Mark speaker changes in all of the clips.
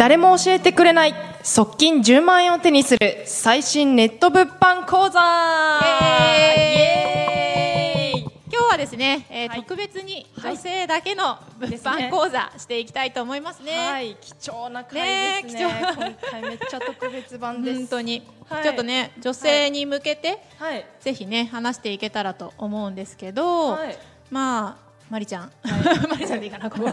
Speaker 1: 誰も教えてくれない側近10万円を手にする最新ネット物販講座。
Speaker 2: 今日はですね、えー
Speaker 1: はい。
Speaker 2: 特別に女性だけの物販講座していきたいと思いますね。
Speaker 1: はい。貴重な回ですね。
Speaker 2: ね貴重。
Speaker 1: 今回めっちゃ特別版です。
Speaker 2: 本当に、
Speaker 1: はい。
Speaker 2: ちょっとね女性に向けて、
Speaker 1: はい。
Speaker 2: ぜひね話していけたらと思うんですけど、
Speaker 1: はい
Speaker 2: まあマリちゃん、マリちゃんでいいかなここ。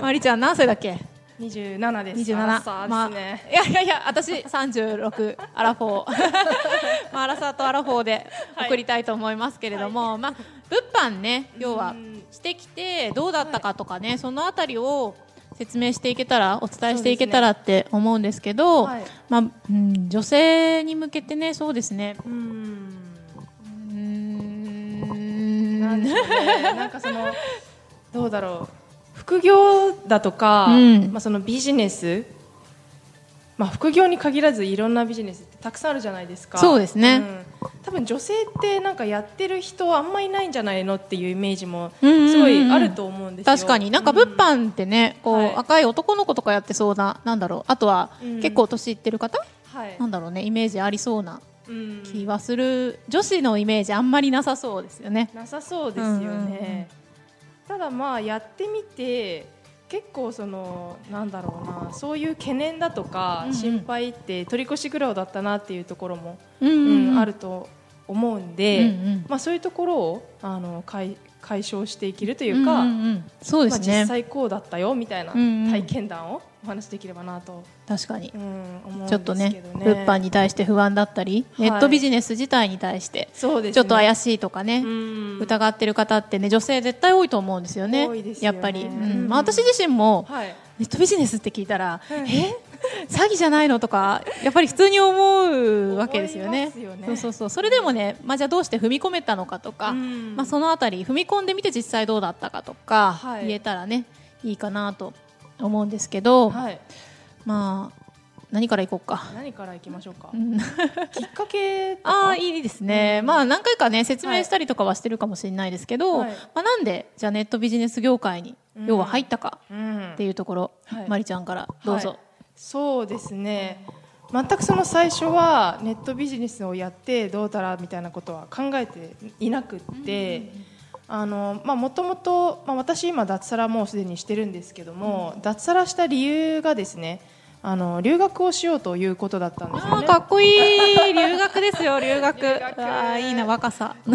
Speaker 2: マリちゃん何歳だっけ
Speaker 1: ？27です。
Speaker 2: 二十七。まあいやいやいや私三十六アラフォー。まあアラサーとアラフォーで送りたいと思いますけれども、まあ物販ね要は
Speaker 1: うん
Speaker 2: してきてどうだったかとかね、そのあたりを説明していけたらお伝えしていけたらって思うんですけど、
Speaker 1: はい。
Speaker 2: まあ、うん、女性に向けてねそうですね。
Speaker 1: うんなんでしょうね。なんかそのどうだろう。副業だとか、
Speaker 2: うん。
Speaker 1: まあ、そのビジネス、まあ、副業に限らずいろんなビジネスってたくさんあるじゃないですか。
Speaker 2: そうですね。
Speaker 1: ん。多分女性ってなんかやってる人あんまいないんじゃないのっていうイメージも
Speaker 2: うんうんうん。
Speaker 1: すごいあると思うんですよ。
Speaker 2: 確かに。なんか物販ってね、こう、
Speaker 1: はい。
Speaker 2: 男の子とかやってそうななんだろう。あとは、
Speaker 1: うん
Speaker 2: 結構年いってる方？
Speaker 1: はい。
Speaker 2: なんだろうねイメージありそうな。
Speaker 1: うん
Speaker 2: 気はする、女子のイメージあんまりなさそうですよね。
Speaker 1: なさそうですよね、ただまあやってみて結構そのなんだろうなそういう懸念だとか心配って取り越し苦労だったなっていうところも、
Speaker 2: うん
Speaker 1: うんあると思うんで、
Speaker 2: うんうん。
Speaker 1: まあ、そういうところをあの解解消していけるというか、
Speaker 2: うんうんうん。そうで
Speaker 1: まあ、
Speaker 2: すね、
Speaker 1: 実際こうだったよみたいな体験談をお話しできればなと、
Speaker 2: 確かに。
Speaker 1: うん、思うん
Speaker 2: ちょっとね物販に対して不安だったり、
Speaker 1: はい。
Speaker 2: ネットビジネス自体に対してちょっと怪しいとかね、
Speaker 1: うん。
Speaker 2: 疑ってる方ってね女性絶対多いと思うんですよね。
Speaker 1: ね。
Speaker 2: やっぱり、うん。
Speaker 1: うん
Speaker 2: まあ、私自身も、
Speaker 1: はい。
Speaker 2: ネットビジネスって聞いたら、
Speaker 1: うん。
Speaker 2: え？詐欺じゃないのとかやっぱり普通に思うわけですよね。
Speaker 1: よね。
Speaker 2: そうそうそう。それでもね、まあ、じゃあどうして踏み込めたのかとか、
Speaker 1: うん。
Speaker 2: まあ、そのあたり踏み込んでみて実際どうだったかとか、
Speaker 1: はい。
Speaker 2: 言えたらねいいかなと思うんですけど、
Speaker 1: はい、
Speaker 2: まあ何からいこうか。
Speaker 1: 何からいきましょうか、
Speaker 2: うん。
Speaker 1: きっかけ
Speaker 2: ああいいですね、まあ何回かね説明したりとかはしてるかもしれないですけど、
Speaker 1: はい。
Speaker 2: まあ、なんでじゃあネットビジネス業界に
Speaker 1: うん。
Speaker 2: 要は入ったか
Speaker 1: うん
Speaker 2: っていうところ、
Speaker 1: はい。
Speaker 2: まりちゃんからどうぞ、
Speaker 1: はいそうですね。全くその最初はネットビジネスをやってどうだらみたいなことは考えていなくって、あのまあもともと、まあ、私今脱サラもうすでにしてるんですけども、脱サラした理由がですねあの留学をしようということだったんですよね。
Speaker 2: かっこいい。留学ですよ留学。あーいいな若さ。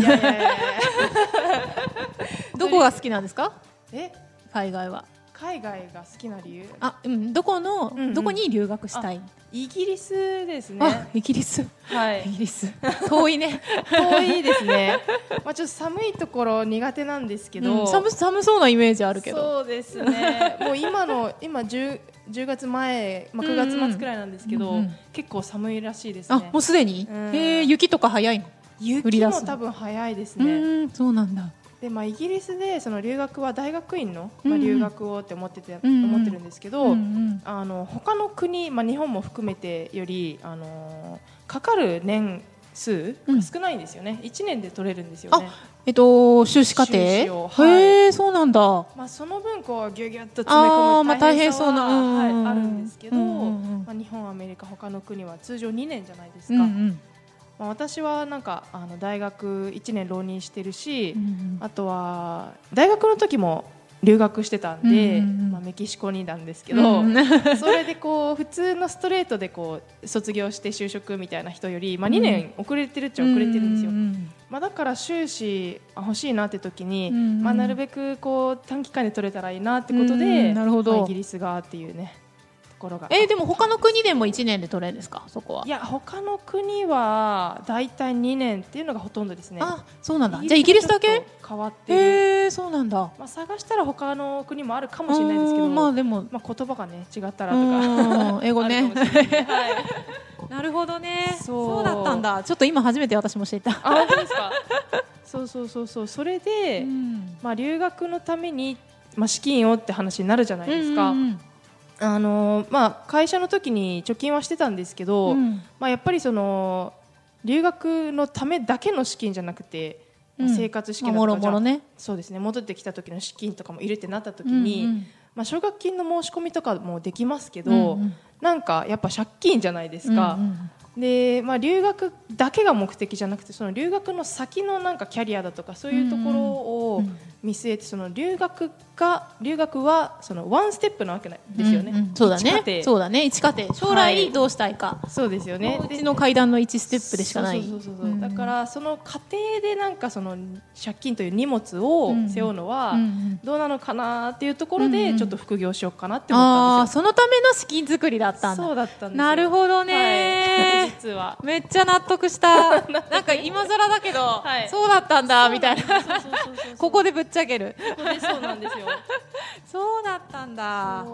Speaker 2: どこが好きなんですか？
Speaker 1: え？
Speaker 2: 海外は
Speaker 1: 海外が好きな理由？
Speaker 2: あ、うん、どこの、
Speaker 1: うんうん。
Speaker 2: どこに留学したい？
Speaker 1: イギリスです
Speaker 2: あ
Speaker 1: ね
Speaker 2: イギリス。
Speaker 1: はい。
Speaker 2: イギリス。遠いね。
Speaker 1: 遠いですね。まあちょっと寒いところ苦手なんですけど、
Speaker 2: うん寒寒そうなイメージあるけど。
Speaker 1: そうですね。もう今の今 10, 10月前、まあ、9月末くらいなんですけど、
Speaker 2: うんうん
Speaker 1: 結構寒いらしいです
Speaker 2: あ
Speaker 1: ね
Speaker 2: もうすでに、
Speaker 1: うん。
Speaker 2: えー雪とか早いの、
Speaker 1: 雪も多分早いです
Speaker 2: う
Speaker 1: ね、
Speaker 2: ーんそうなんだ
Speaker 1: でまあ、イギリスでその留学は大学院の、
Speaker 2: うんうん。
Speaker 1: まあ、留学をって思ってて、
Speaker 2: うんうん。
Speaker 1: 思ってるんですけど、
Speaker 2: うんうん。
Speaker 1: あの他の国、まあ、日本も含めてよりあのかかる年数が少ないんですよね、1年で取れるんですよね。
Speaker 2: えっと修士課程？
Speaker 1: はい。
Speaker 2: へえそうなんだ。
Speaker 1: まあ、その分こうギュギュッと詰め込む
Speaker 2: あーまあ
Speaker 1: 大変さは、
Speaker 2: 大変そうな。うんうんうん。
Speaker 1: はい、あるんですけど、
Speaker 2: うんうんうん
Speaker 1: まあ、日本アメリカ他の国は通常2年じゃないですか、
Speaker 2: うんうん。
Speaker 1: まあ、私はなんかあの大学1年浪人してるし、
Speaker 2: うんうん。
Speaker 1: あとは大学の時も留学してたんで、
Speaker 2: うんうんうん。
Speaker 1: まあ、メキシコになんですけど、
Speaker 2: うん
Speaker 1: それでこう普通のストレートでこう卒業して就職みたいな人より、まあ、2年遅れてるっちゃ遅れてるんですよ、
Speaker 2: うん
Speaker 1: まあ、だから修士あ欲しいなって時に、
Speaker 2: うんうん
Speaker 1: まあ、なるべくこう短期間で取れたらいいなってこと
Speaker 2: う
Speaker 1: で、
Speaker 2: ん。なるほど。
Speaker 1: まあイギリスがっていうね。ところが。
Speaker 2: えーでも他の国でも1年で取れるんですか？そこは。い
Speaker 1: や他の国は大体2年っていうのがほとんどですね。
Speaker 2: あそうなんだ。じゃあイギリスだけ？
Speaker 1: 変わって
Speaker 2: えそうなんだ。
Speaker 1: まあ、探したら他の国もあるかもしれないですけど
Speaker 2: うんまあでも
Speaker 1: まあ、言葉がね違ったらとか。
Speaker 2: うん 英語ね。
Speaker 1: はい。
Speaker 2: なるほどね。
Speaker 1: そう。
Speaker 2: だったんだ。ちょっと今初めて私も知った。
Speaker 1: あ本当ですか？そうそうそうそう。それで、
Speaker 2: うん。
Speaker 1: まあ、留学のために、まあ、資金をって話になるじゃないですか、
Speaker 2: うんうん
Speaker 1: あのまあ、会社の時に貯金はしてたんですけど、
Speaker 2: うん。
Speaker 1: まあ、やっぱりその留学のためだけの資金じゃなくて
Speaker 2: うん。
Speaker 1: 生活資金だ
Speaker 2: まあ
Speaker 1: とか、
Speaker 2: もろもろね。
Speaker 1: そうですね戻ってきた時の資金とかもいるってなった時に、
Speaker 2: うんうん。
Speaker 1: まあ、奨学金の申し込みとかもできますけど、
Speaker 2: うんうん。
Speaker 1: なんかやっぱ借金じゃないですか。
Speaker 2: うんうん。
Speaker 1: でまあ、留学だけが目的じゃなくてその留学の先のなんかキャリアだとかそういうところを見据えてその留学が留学はそのワンステップなわけないですよね、
Speaker 2: うんうんそうだね。そうだね。一課程。将
Speaker 1: はい。
Speaker 2: 来どうしたいか、
Speaker 1: そうですよね。
Speaker 2: うちの階段の1ステップでしかない。
Speaker 1: そうそうそうそう
Speaker 2: う。ん。
Speaker 1: だからその過程でなんかその借金という荷物を背負うのは
Speaker 2: うんうん。
Speaker 1: どうなのかなっていうところ
Speaker 2: うんうん。
Speaker 1: でちょっと副業しようかなって思ったんですよ。
Speaker 2: ああそのための資金作りだったんだ。
Speaker 1: そうだったんですよ。
Speaker 2: なるほどね。
Speaker 1: はい。実は。
Speaker 2: めっちゃ納得した。なんか今更だけど、
Speaker 1: はい。
Speaker 2: そうだったんだみたいな。ここでぶっちゃける。
Speaker 1: そうなんですよ
Speaker 2: そうだったんだ。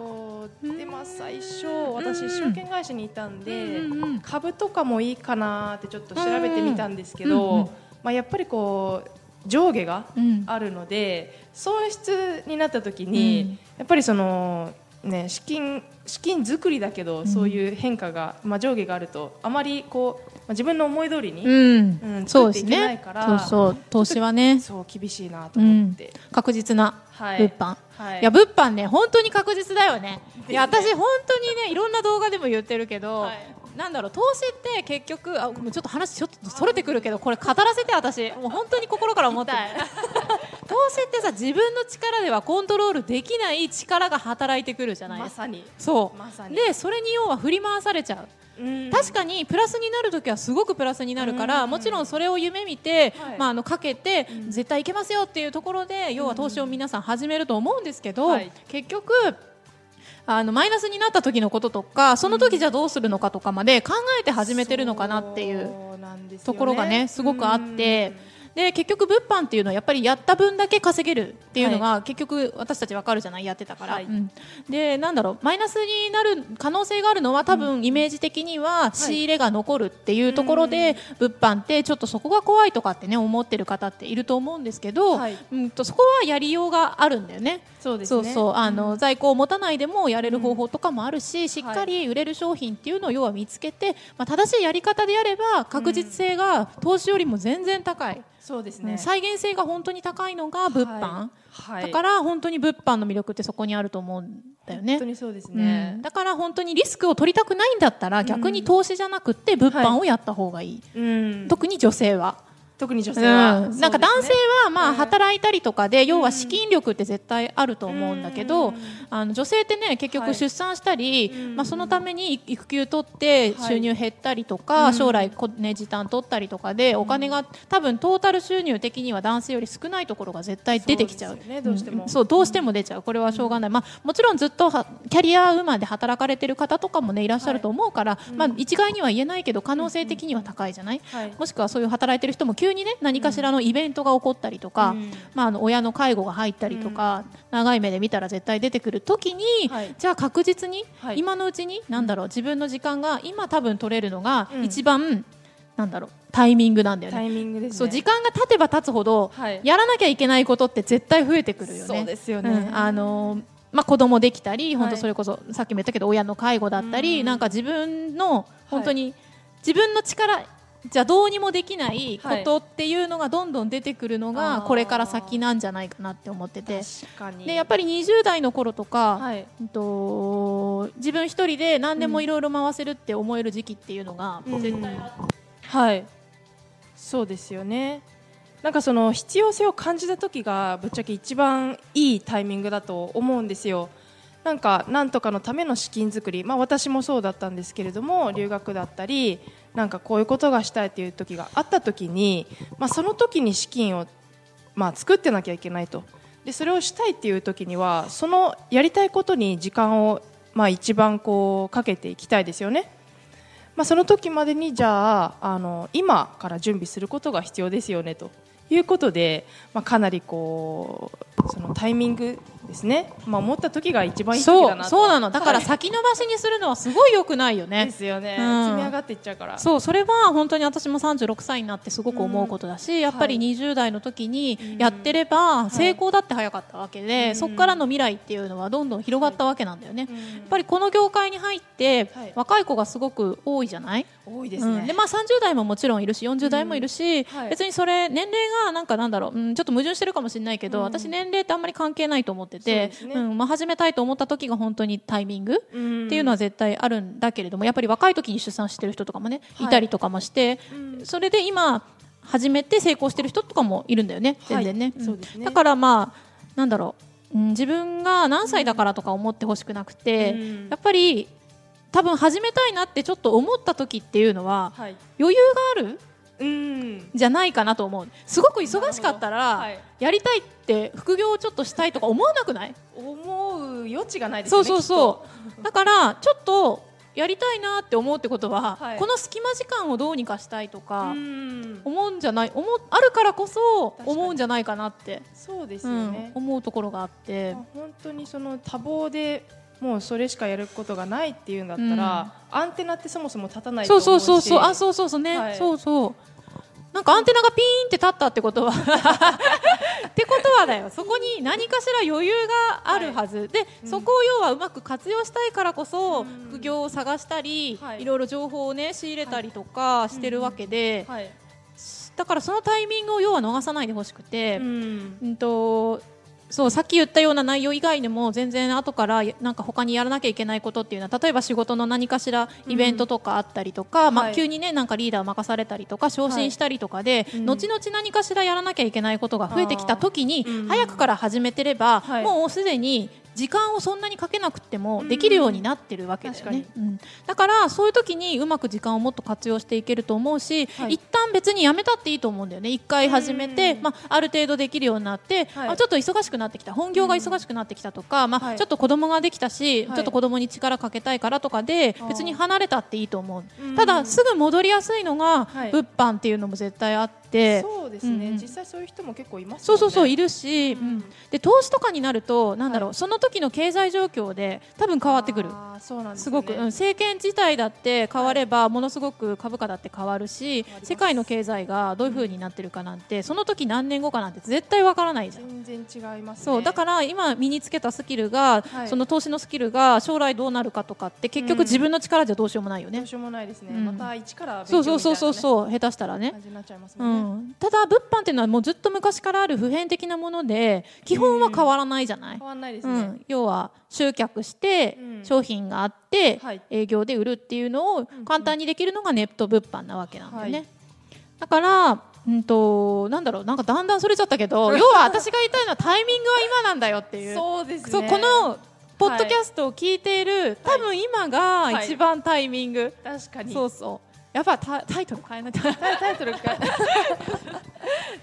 Speaker 1: でまあ最初私証券会社にいたんで、株とかもいいかなってちょっと調べてみたんですけど、まあ、やっぱりこう上下が
Speaker 2: うん。
Speaker 1: あるので、損失になった時に、
Speaker 2: うん。
Speaker 1: やっぱりその、ね、資金資金作りだけど、そういう変化が、まあ、上下があるとあまりこう、まあ、自分の思い通りに、
Speaker 2: うん、
Speaker 1: うん
Speaker 2: そうです
Speaker 1: 作っていけない
Speaker 2: ね
Speaker 1: から
Speaker 2: そうそう。投資はね。
Speaker 1: そう厳しいなと思って、
Speaker 2: 確実な
Speaker 1: はい。
Speaker 2: 物販、
Speaker 1: はい。
Speaker 2: い、や物販ね本当に確実だよね。いや私本当にねいろんな動画でも言ってるけど、
Speaker 1: はい。
Speaker 2: なんだろう投資って結局あちょっと話ちょっとそれてくるけどこれ語らせて私。もう本当に心から思ってる投資ってさ自分の力ではコントロールできない力が働いてくるじゃないですか。
Speaker 1: まさに。
Speaker 2: そう、
Speaker 1: まさに。
Speaker 2: でそれに要は振り回されちゃう。
Speaker 1: うん。
Speaker 2: 確かにプラスになるときはすごくプラスになるから、
Speaker 1: うん。
Speaker 2: もちろんそれを夢見て、
Speaker 1: はい。
Speaker 2: まあ、あのかけて、絶対いけますよっていうところで要は投資を皆さん始めると思うんですけど、
Speaker 1: はい。
Speaker 2: 結局あのマイナスになった時のこととかその時じゃどうするのかとかまで考えて始めてるのかなっていうところがねすごくあって。で結局物販っていうのはやっぱりやった分だけ稼げるっていうのが、結局私たちわかるじゃないやってたから、
Speaker 1: はい。
Speaker 2: うん。でなんだろうマイナスになる可能性があるのは多分イメージ的には仕入れが残るっていうところで、物販ってちょっとそこが怖いとかってね思ってる方っていると思うんですけど、
Speaker 1: はい。
Speaker 2: うんとそこはやりようがあるんだよね。
Speaker 1: そうですね。
Speaker 2: そうそう。あの、在庫を持たないでもやれる方法とかもあるし、しっかり売れる商品っていうのを要は見つけて、まあ、正しいやり方でやれば確実性が投資よりも全然高い、
Speaker 1: そうですね。
Speaker 2: うん。再現性が本当に高いのが物販、
Speaker 1: はい。
Speaker 2: だから本当に物販の魅力ってそこにあると思うんだよね。
Speaker 1: 本当。にそうです
Speaker 2: う
Speaker 1: ね
Speaker 2: ん、だから本当にリスクを取りたくないんだったら逆に投資じゃなくて物販をやった方がいい、
Speaker 1: うん。
Speaker 2: 特に女性は。
Speaker 1: 特に女性は、
Speaker 2: うん、なんか男性はまあ
Speaker 1: うん。
Speaker 2: 働いたりとかで、要は資金力って絶対あると思うんだけど、
Speaker 1: うん。
Speaker 2: あの女性ってね結
Speaker 1: はい。
Speaker 2: 局出産したり、
Speaker 1: うん。
Speaker 2: まあ、そのために育休取って
Speaker 1: はい。
Speaker 2: 収入減ったりとか、
Speaker 1: うん。
Speaker 2: 将来こ、ね、時短取ったりとかでお金が多分トータル収入的には男性より少ないところが絶対出てきちゃう。
Speaker 1: そうね。どうしても。
Speaker 2: ん。そうどうしても出ちゃう。これはしょうがない、まあ、もちろんずっとはキャリアウーマンで働かれてる方とかもねい。らっしゃると思うから、まあ、一概には言えないけど可能性的には高いじゃない、
Speaker 1: はい。
Speaker 2: もしくはそういう働いてる人も急にね何かしらのイベントが起こったりとか、
Speaker 1: うん。
Speaker 2: まあ、あの親の介護が入ったりとか、長い目で見たら絶対出てくる時に、
Speaker 1: はい。
Speaker 2: じゃあ確実に、
Speaker 1: はい。
Speaker 2: 今のうちに何だろう自分の時間が今多分取れるのが
Speaker 1: うん。
Speaker 2: 一番、なんだろうタイミングなんだよね。
Speaker 1: タイミングですね。
Speaker 2: そう時間が経てば経つほど、
Speaker 1: はい。
Speaker 2: やらなきゃいけないことって絶対増えてくるよね。
Speaker 1: そうですよね。
Speaker 2: うんあのーまあ、子供できたり、本当
Speaker 1: はい
Speaker 2: それこそさっきも言ったけど親の介護だったり、
Speaker 1: うん。
Speaker 2: なんか自分の本当に、自分の力じゃどうにもできないことっていうのがどんどん出てくるの
Speaker 1: あ
Speaker 2: が
Speaker 1: ー。
Speaker 2: これから先なんじゃないかなって思ってて。でやっぱり20代の頃とか、
Speaker 1: はい。
Speaker 2: うんと自分一人で何でもいろいろ回せるって思える時期っていうのが
Speaker 1: うん。
Speaker 2: 絶対あって、
Speaker 1: はい。そうですよね。なんかその必要性を感じた時がぶっちゃけ一番いいタイミングだと思うんですよ。なんかなんとかのための資金作り、まあ、私もそうだったんですけれども留学だったりなんかこういうことがしたいという時があった時に、まあ、その時に資金を、まあ、作ってなきゃいけないとでそれをしたいっていう時にはそのやりたいことに時間を、まあ、一番こうかけていきたいですよね。まあ、その時までにじゃああの今から準備することが必要ですよねということで、まあ、かなりこうそのタイミングですね、まあ、思った時が一番いい時
Speaker 2: そう
Speaker 1: だなと。
Speaker 2: そうなの。だから
Speaker 1: はい。
Speaker 2: 先延ばしにするのはすごい良くないよね。
Speaker 1: ですよね、
Speaker 2: うん。
Speaker 1: 積み上がっていっちゃうから。
Speaker 2: そうそれは本当に私も36歳になってすごく思うことだし、やっぱり
Speaker 1: はい。
Speaker 2: 20代の時にやってれば成功だって早かったわけで、
Speaker 1: うん。
Speaker 2: そこからの未来っていうのはどんどん広がったわけなんだよね、
Speaker 1: うん。
Speaker 2: やっぱりこの業界に入って、
Speaker 1: はい。
Speaker 2: 若い子がすごく多いじゃない？
Speaker 1: 多いですね、
Speaker 2: うん。でまあ、30代ももちろんいるし40代もいるし、
Speaker 1: はい。
Speaker 2: 別にそれ年齢がなんかなんだろう、うん、ちょっと矛盾してるかもしれないけど、
Speaker 1: うん。
Speaker 2: 私年齢ってあんまり関係ないと思って
Speaker 1: そう
Speaker 2: て
Speaker 1: ですね。
Speaker 2: うんまあ、始めたいと思った時が本当にタイミング、
Speaker 1: うん。
Speaker 2: っていうのは絶対あるんだけれどもやっぱり若い時に出産してる人とかもね、
Speaker 1: はい。
Speaker 2: い、たりとかもして、
Speaker 1: うん。
Speaker 2: それで今始めて成功してる人とかもいるんだよね全然ね,
Speaker 1: はいうですね。
Speaker 2: だからまあなんだろう、うん、自分が何歳だからとか思ってほしくなくて、
Speaker 1: うん。
Speaker 2: やっぱり多分始めたいなってちょっと思った時っていうのは
Speaker 1: はい。
Speaker 2: 余裕がある
Speaker 1: うん
Speaker 2: じゃないかなと思う。すごく忙しかったら、
Speaker 1: はい。
Speaker 2: やりたいって副業をちょっとしたいとか思わなくない？
Speaker 1: 思う余地がないですよね
Speaker 2: そうそうそう。だからちょっとやりたいなって思うってことは、
Speaker 1: はい。
Speaker 2: この隙間時間をどうにかしたいとか、
Speaker 1: うん。
Speaker 2: 思うんじゃない思うあるからこそ思うんじゃないかなって、
Speaker 1: そうです
Speaker 2: うん
Speaker 1: よね、
Speaker 2: 思うところがあって。
Speaker 1: まあ本当にその多忙でもうそれしかやることがないっていうんだったら、アンテナってそもそも立たないと
Speaker 2: そう
Speaker 1: 思うし。
Speaker 2: そうそうそうあそうそうそうね、
Speaker 1: はい。
Speaker 2: そうそう。なんかアンテナがピーンって立ったってことは ってことはだよ。そこに何かしら余裕があるはず、で、
Speaker 1: うん。
Speaker 2: そこを要はうまく活用したいからこそ、
Speaker 1: うん。
Speaker 2: 副業を探したり、
Speaker 1: はい。
Speaker 2: い、ろいろ情報をね仕入れたりとかしてるわけで、
Speaker 1: はい、
Speaker 2: だからそのタイミングを要は逃さないでほしくて、
Speaker 1: うん。
Speaker 2: うんとそうさっき言ったような内容以外にも全然後からなんか他にやらなきゃいけないことっていうのは例えば仕事の何かしらイベントとかあったりとか、まあ、
Speaker 1: はい。
Speaker 2: 急にねなんかリーダー任されたりとか昇進したりとかで、
Speaker 1: うん。
Speaker 2: 後々何かしらやらなきゃいけないことが増えてきた時に、早くから始めてれば、
Speaker 1: はい。
Speaker 2: もうすでに時間をそんなにかけなくてもできるようになってるわけだよね、
Speaker 1: 確
Speaker 2: うん。だからそういう時にうまく時間をもっと活用していけると思うし、
Speaker 1: はい。
Speaker 2: 一旦別にやめたっていいと思うんだよね。一回始めて、
Speaker 1: うん。
Speaker 2: まあ、ある程度できるようになって、
Speaker 1: はい。
Speaker 2: あちょっと忙しくなってきた。本業が忙しくなってきたとか、まあ
Speaker 1: はい
Speaker 2: ちょっと子供ができたし、
Speaker 1: はい。
Speaker 2: ちょっと子供に力かけたいからとかで別に離れたっていいと思う、
Speaker 1: うん。
Speaker 2: ただすぐ戻りやすいのが
Speaker 1: はい。
Speaker 2: 物販っていうのも絶対あって、
Speaker 1: そうですね、
Speaker 2: うんうん。
Speaker 1: 実際そういう人も結構います
Speaker 2: そうそうそうい
Speaker 1: る
Speaker 2: るし、
Speaker 1: うん。
Speaker 2: うんで投資とかになるとなんだろう、
Speaker 1: はい。
Speaker 2: その時の経済状況で多分変わってくる。
Speaker 1: そうなんですね。
Speaker 2: ごく、うん、政権自体だって変われば、ものすごく株価だって変わるし世界の経済がどういう風になってるかなんて、その時何年後かなんて絶対わからないじゃん。
Speaker 1: 全然違います、ね、
Speaker 2: そうだから今身につけたスキルが、
Speaker 1: はい。
Speaker 2: その投資のスキルが将来どうなるかとかって結局
Speaker 1: うん。
Speaker 2: 自分の力じゃどうしようもないよね。
Speaker 1: どう。しようもないですね、
Speaker 2: うん。
Speaker 1: また一から勉
Speaker 2: そう
Speaker 1: 強
Speaker 2: そうそうそう
Speaker 1: う
Speaker 2: そう。下手したらね。
Speaker 1: 感じになっちゃいます
Speaker 2: う
Speaker 1: ん、
Speaker 2: ただ物販っていうのはもうずっと昔からある普遍的なもので基本は変わらないじゃない、
Speaker 1: 変わんないですね、
Speaker 2: うん、要は集客して
Speaker 1: うん。
Speaker 2: 商品があって
Speaker 1: はい。
Speaker 2: 営業で売るっていうのを
Speaker 1: ん
Speaker 2: 簡単にできるのがネット物販なわけなんだよね、
Speaker 1: はい。
Speaker 2: だからうんとなんだろうなんかだんだんそれちゃったけど 要は私が言いたいのはタイミングは今なんだよっていう。
Speaker 1: そうですね。
Speaker 2: そうこのポッドキャストを聞いている、多分今が一番タイミング、
Speaker 1: 確かに。
Speaker 2: そうそうやっぱタタイトル変えないと
Speaker 1: タイタイトルか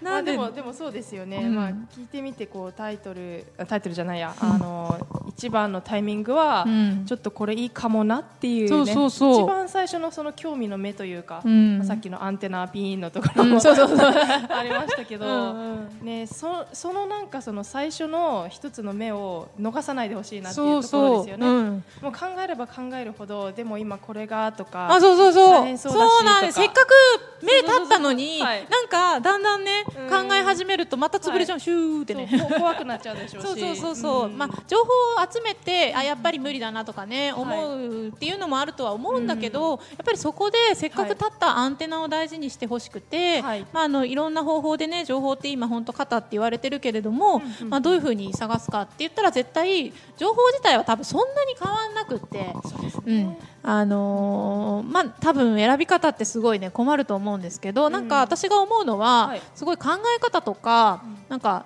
Speaker 1: ま
Speaker 2: なんで
Speaker 1: も。でもそうですよね、
Speaker 2: うん。
Speaker 1: まあ聞いてみてこうタイトルあタイトルじゃないや、あの一番のタイミングは、
Speaker 2: うん。
Speaker 1: ちょっとこれいいかもなっていうね。
Speaker 2: そうそうそう。
Speaker 1: 一番最初のその興味の目というか、
Speaker 2: うん。
Speaker 1: まあさっきのアンテナピーンのところ
Speaker 2: う
Speaker 1: も、
Speaker 2: んそうそうそう。
Speaker 1: ありましたけど、
Speaker 2: うん
Speaker 1: ねそそのなんかその最初の一つの目を逃さないでほしいなっていうところですよね。
Speaker 2: うん。
Speaker 1: もう考えれば考えるほどでも今これがとか
Speaker 2: あそうそうそう。
Speaker 1: そう
Speaker 2: なんです。せっかく目立ったのに
Speaker 1: はい。
Speaker 2: なんかだんだんね
Speaker 1: うん。
Speaker 2: 考え始めるとまた潰れちゃう、シューってね。
Speaker 1: 怖くなっちゃうでしょうし。
Speaker 2: そうそうそうそう、
Speaker 1: ん。
Speaker 2: まあ情報を集めてあやっぱり無理だなとかね、思うっていうのもあるとは思うんだけど、やっぱりそこでせっかく立ったアンテナを大事にしてほしくて、
Speaker 1: はい。
Speaker 2: まああのいろんな方法でね情報って今本当肩って言われてるけれども、まあどういうふうに探すかって言ったら絶対情報自体は多分そんなに変わんなくって。うん、あのーまあ多分選び方ってすごいね困ると思うんですけど、なんか私が思うのは、
Speaker 1: はい。
Speaker 2: すごい考え方とか、なんか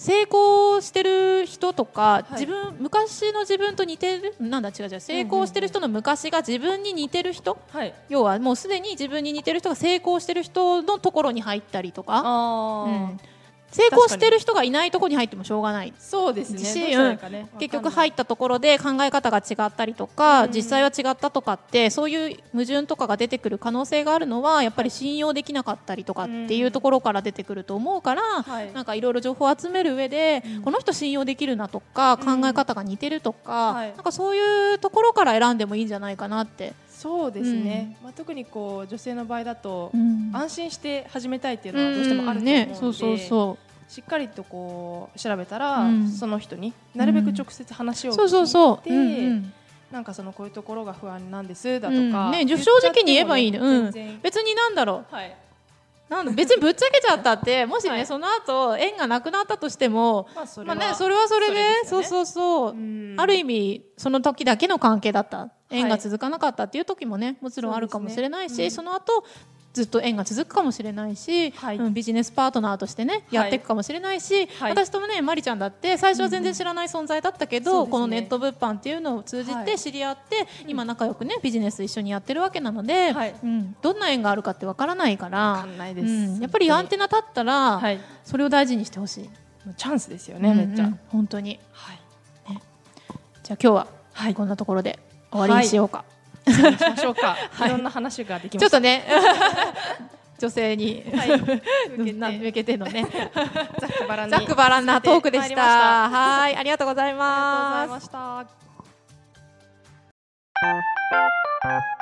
Speaker 2: 成功してる人とか、
Speaker 1: い。
Speaker 2: 自分昔の自分と似てるなんだ違う違う成功してる人の昔が自分に似てる人、
Speaker 1: はい。
Speaker 2: 要はもうすでに自分に似てる人が成功してる人のところに入ったりとか、
Speaker 1: あ
Speaker 2: うん成功してる人がいないところに入ってもしょうがない。
Speaker 1: そうですね。ね。
Speaker 2: 結局入ったところで考え方が違ったりとか、
Speaker 1: うん
Speaker 2: 実際は違ったとかってそういう矛盾とかが出てくる可能性があるのはやっぱり信用できなかったりとかっていうところから出てくると思うから、
Speaker 1: はい。
Speaker 2: なんかいろいろ情報を集める上で、この人信用できるなとか、
Speaker 1: うん
Speaker 2: 考え方が似てるとか、
Speaker 1: はい。
Speaker 2: なんかそういうところから選んでもいいんじゃないかなって。
Speaker 1: そうですね、まあ、特にこう女性の場合だと、
Speaker 2: うん。
Speaker 1: 安心して始めたいっていうのはどうしてもあると思うので、
Speaker 2: ね、そうそうそ
Speaker 1: しっかりとこう調べたら、
Speaker 2: うん。
Speaker 1: その人になるべく直接話を
Speaker 2: う
Speaker 1: 聞いて、
Speaker 2: そうそうそう、うんうん。
Speaker 1: なんかそのこういうところが不安なんですだとか、
Speaker 2: うん。ね、正直に言えばいいね、うん。別になんだろう。
Speaker 1: はい。
Speaker 2: なんだ別にぶっちゃけちゃったって もしね、
Speaker 1: はい
Speaker 2: その後縁がなくなったとしても
Speaker 1: まあそれは、
Speaker 2: まあねそれはそれでそう
Speaker 1: う
Speaker 2: そうそう、
Speaker 1: ん。
Speaker 2: ある意味その時だけの関係だった縁が
Speaker 1: はい
Speaker 2: 続かなかったっていう時もねもちろんあるかもしれないしそ,、
Speaker 1: ねうん。
Speaker 2: の後ずっと縁が続くかもしれないし、
Speaker 1: はい。
Speaker 2: うんビジネスパートナーとしてねやっていくかもしれないし、
Speaker 1: はい。
Speaker 2: 私ともねまりちゃんだって最初は全然知らない存在だったけど、
Speaker 1: そうですね
Speaker 2: このネット物販っていうのを通じ
Speaker 1: はい
Speaker 2: て知り合って、今仲良くねビジネス一緒にやってるわけなので、
Speaker 1: はい。
Speaker 2: うん、どんな縁があるかってわからないからやっぱりアンテナ立ったら、
Speaker 1: はい。
Speaker 2: それを大事にしてほしい、
Speaker 1: チャンスですよね、めっちゃ、
Speaker 2: うんうん本当に。
Speaker 1: はい。
Speaker 2: じゃあ今日は
Speaker 1: はい。
Speaker 2: こんなところで終わりにしようか、
Speaker 1: そうしましょうか、い、ろんな話ができました
Speaker 2: ちょっとね 女性に、
Speaker 1: はい。向けて。
Speaker 2: な向けてのね。
Speaker 1: ざっくばらんに
Speaker 2: ざっくばらんなトークで
Speaker 1: した。
Speaker 2: はい。ありがとうござい
Speaker 1: ありがとうござい
Speaker 2: ま
Speaker 1: ますした。